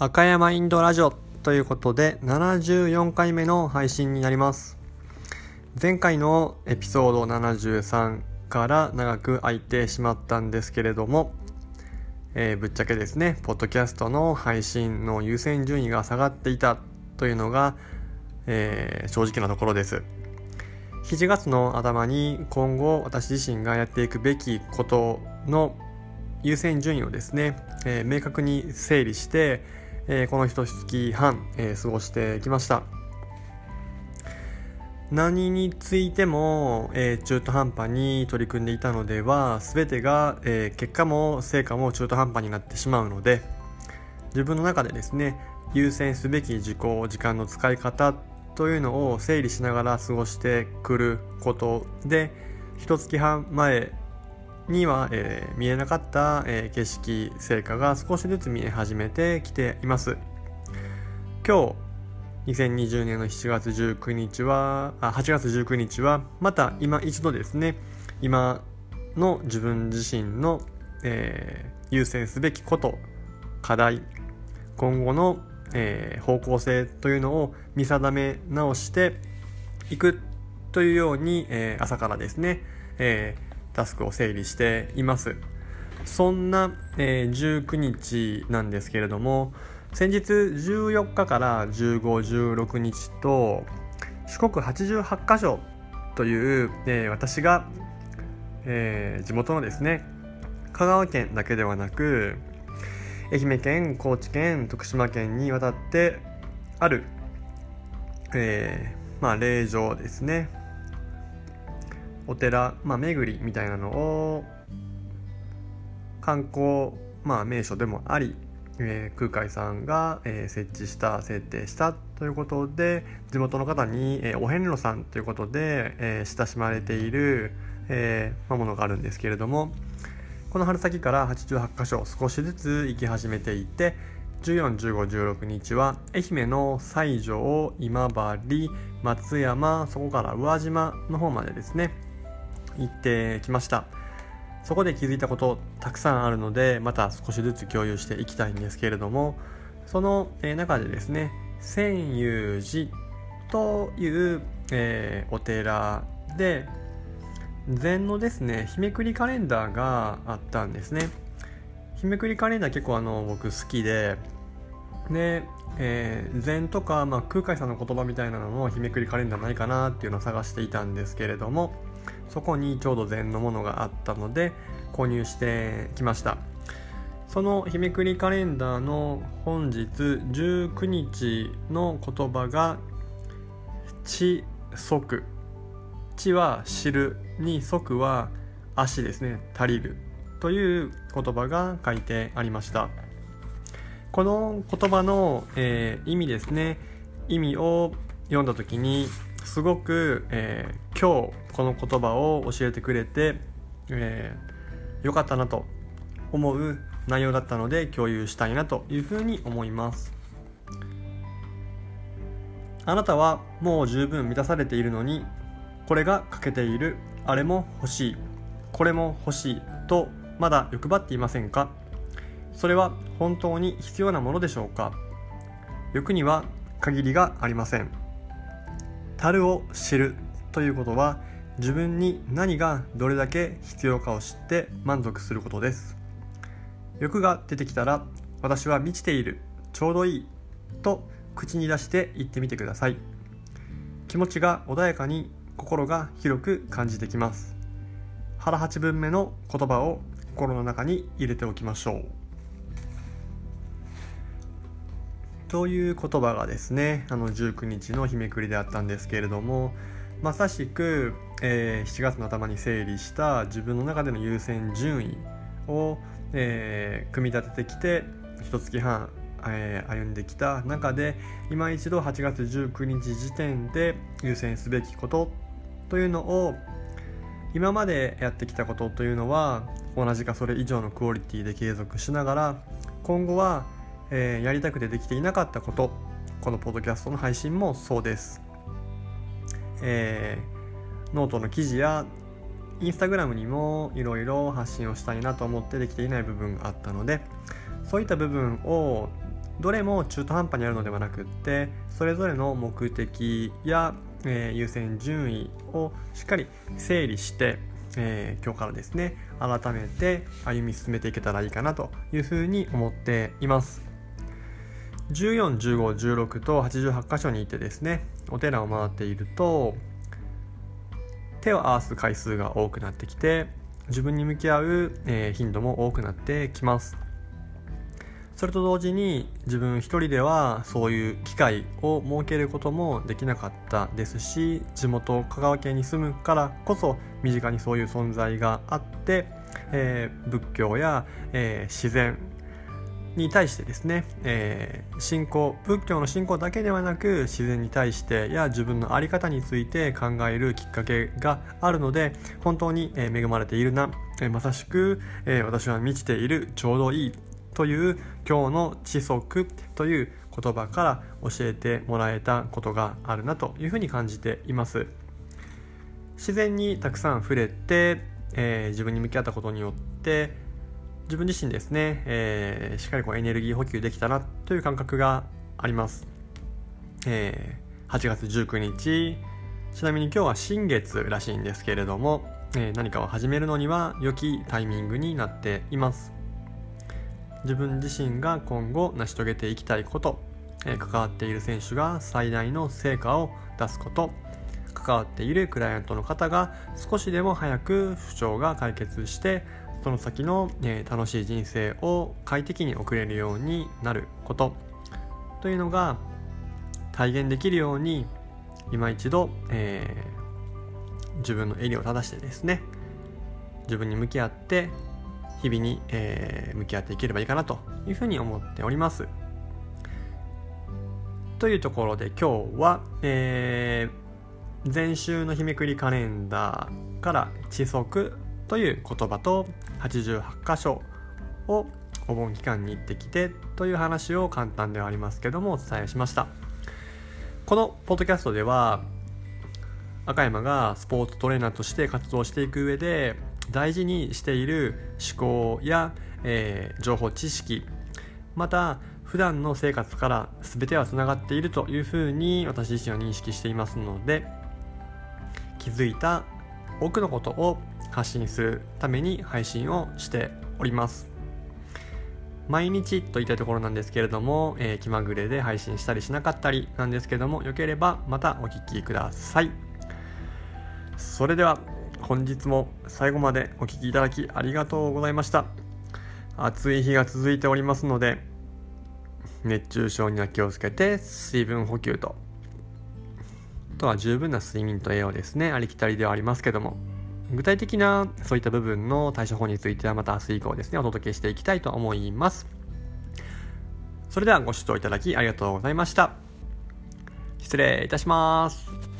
赤山インドラジオということで74回目の配信になります。前回のエピソード73から長く空いてしまったんですけれども、えー、ぶっちゃけですねポッドキャストの配信の優先順位が下がっていたというのが、えー、正直なところです。7月の頭に今後私自身がやっていくべきことの優先順位をですね、えー、明確に整理してえー、この一月半、えー、過ごしてきました。何についても、えー、中途半端に取り組んでいたのでは全てが、え結果も成果も中途半端になってしまうので自分の中でですね優先すべき事項時間の使い方というのを整理しながら過ごしてくることで一月半前には、えー、見えなかった、えー、景色成果が少しずつ見え始めてきています。今日2020年の7月19日はあ8月19日はまた今一度ですね今の自分自身の、えー、優先すべきこと課題今後の、えー、方向性というのを見定め直していくというように、えー、朝からですね、えータスクを整理しています。そんな、えー、19日なんですけれども先日14日から1516日と四国88カ所という、えー、私が、えー、地元のですね香川県だけではなく愛媛県高知県徳島県に渡ってある、えー、まあ霊場ですね。お寺、まあ、巡りみたいなのを観光、まあ、名所でもあり、えー、空海さんが、えー、設置した設定したということで地元の方に、えー、お遍路さんということで、え、親しまれている、えーまあ、ものがあるんですけれどもこの春先から88箇所少しずつ行き始めていて141516日は愛媛の西条今治松山そこから宇和島の方までですね行ってきました。そこで気づいたことたくさんあるのでまた少しずつ共有していきたいんですけれどもその中でですね千遊寺という、えー、お寺で禅のですね日めくりカレンダーがあったんですね。日めくりカレンダー結構あの僕好きでで、えー、禅とか、まあ、空海さんの言葉みたいなのの日めくりカレンダーないかなっていうのを探していたんですけれどもそこにちょうど禅のものがあったので購入してきました。その日めくりカレンダーの本日19日の言葉が「知足」「知は知る」に「足」は足ですね。足りるという言葉が書いてありました。この言葉の、えー、意味ですね。意味を読んだ時にすごく、えー、今日この言葉を教えてくれて、えー、よかったなと思う内容だったので共有したいなというふうに思います。あなたはもう十分満たされているのにこれが欠けている。あれも欲しい。これも欲しいとまだ欲張っていませんか？それは本当に必要なものでしょうか？欲には限りがありません。樽を知るということは自分に何がどれだけ必要かを知って満足することです。欲が出てきたら私は満ちているちょうどいいと口に出して言ってみてください。気持ちが穏やかに心が広く感じてきます。腹八分目の言葉を心の中に入れておきましょう。という言葉がですねあの19日の日めくりであったんですけれどもまさしく、えー、7月の頭に整理した自分の中での優先順位を、えー、組み立ててきて一月半、えー、歩んできた中で今一度8月19日時点で優先すべきことというのを今までやってきたことというのは同じかそれ以上のクオリティで継続しながら今後はえー、やりたくてできていなかったことこのポッドキャストの配信もそうです、えー、ノートの記事やインスタグラムにもいろいろ発信をしたいなと思ってできていない部分があったのでそういった部分をどれも中途半端にあるのではなくってそれぞれの目的や、えー、優先順位をしっかり整理して、えー、今日からですね改めて歩み進めていけたらいいかなというふうに思っています。141516と88箇所にいてですねお寺を回っていると手を合わす回数が多くなってきて自分に向き合う、えー、頻度も多くなってきます。それと同時に自分一人ではそういう機会を設けることもできなかったですし地元香川県に住むからこそ身近にそういう存在があって、えー、仏教や、えー、自然に対してですね、えー、信仰仏教の信仰だけではなく自然に対してや自分の在り方について考えるきっかけがあるので本当に恵まれているな、えまさしく、え私は満ちているちょうどいいという今日の知足という言葉から教えてもらえたことがあるなというふうに感じています。自然にたくさん触れて、えー、自分に向き合ったことによって自分自身ですね、えー、しっかりこうエネルギー補給できたなという感覚があります、えー、8月19日。ちなみに今日は新月らしいんですけれども、え何かを始めるのには良きタイミングになっています。自分自身が今後成し遂げていきたいこと、えー、関わっている選手が最大の成果を出すこと関わっているクライアントの方が少しでも早く不調が解決してその先の、え、楽しい人生を快適に送れるようになることというのが体現できるように今一度、えー、自分の襟を正してですね自分に向き合って日々に、えー、向き合っていければいいかなというふうに思っております。というところで今日は、えー、前週の日めくりカレンダーから「知足」という言葉と88箇所をお盆期間に行ってきてという話を簡単ではありますけどもお伝えしました。このポッドキャストでは赤山がスポーツトレーナーとして活動していく上で大事にしている思考や、えー、情報知識また普段の生活から全てはつながっているというふうに私自身は認識していますので気づいた多くのことを発信するために配信をしております。毎日といったところなんですけれども、えー、気まぐれで配信したりしなかったりなんですけどもよければまたお聴きください。それでは本日も最後までお聴きいただきありがとうございました。暑い日が続いておりますので熱中症には気をつけて水分補給ととは十分な睡眠と栄養ですね。ありきたりではありますけども。具体的なそういった部分の対処法についてはまた明日以降ですねお届けしていきたいと思います。それではご視聴いただきありがとうございました。失礼いたします。